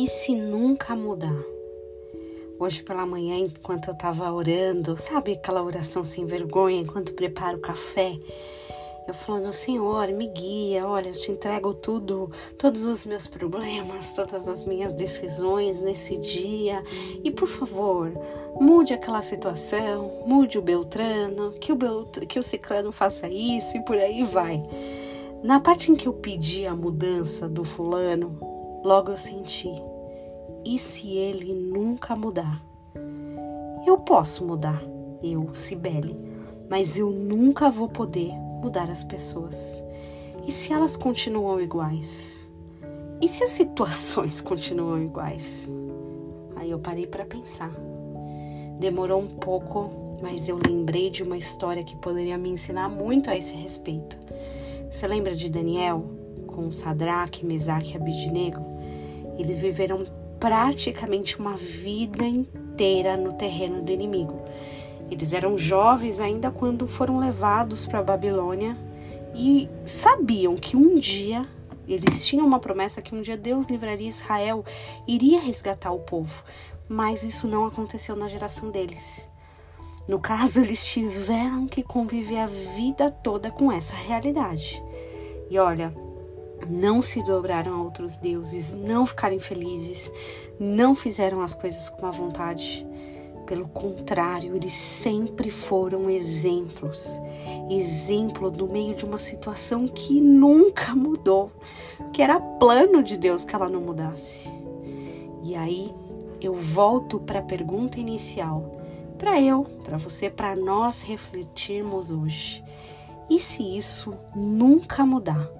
E se nunca mudar? Hoje pela manhã, enquanto eu tava orando, sabe aquela oração sem vergonha, enquanto preparo o café, eu falando, Senhor, me guia, olha, eu te entrego tudo, todos os meus problemas, todas as minhas decisões nesse dia. E por favor, mude aquela situação, mude o Beltrano, que o, Belt que o Ciclano faça isso e por aí vai. Na parte em que eu pedi a mudança do fulano, logo eu senti e se ele nunca mudar? Eu posso mudar, eu, Cibele, mas eu nunca vou poder mudar as pessoas. E se elas continuam iguais? E se as situações continuam iguais? Aí eu parei para pensar. Demorou um pouco, mas eu lembrei de uma história que poderia me ensinar muito a esse respeito. Você lembra de Daniel com Sadraque, Mesaque e Abidnego? Eles viveram praticamente uma vida inteira no terreno do inimigo. Eles eram jovens ainda quando foram levados para a Babilônia e sabiam que um dia eles tinham uma promessa que um dia Deus livraria Israel, iria resgatar o povo, mas isso não aconteceu na geração deles. No caso, eles tiveram que conviver a vida toda com essa realidade. E olha, não se dobraram a outros deuses, não ficaram felizes, não fizeram as coisas com a vontade. Pelo contrário, eles sempre foram exemplos. Exemplo no meio de uma situação que nunca mudou, que era plano de Deus que ela não mudasse. E aí eu volto para a pergunta inicial, para eu, para você, para nós refletirmos hoje. E se isso nunca mudar?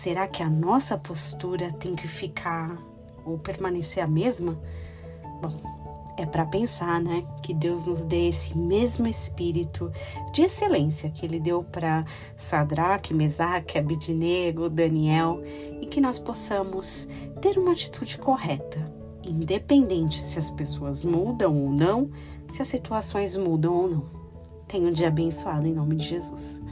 Será que a nossa postura tem que ficar ou permanecer a mesma? Bom, é para pensar, né? Que Deus nos dê esse mesmo espírito de excelência que Ele deu para Sadraque, Mesaque, Abidnego, Daniel e que nós possamos ter uma atitude correta, independente se as pessoas mudam ou não, se as situações mudam ou não. Tenha um dia abençoado em nome de Jesus.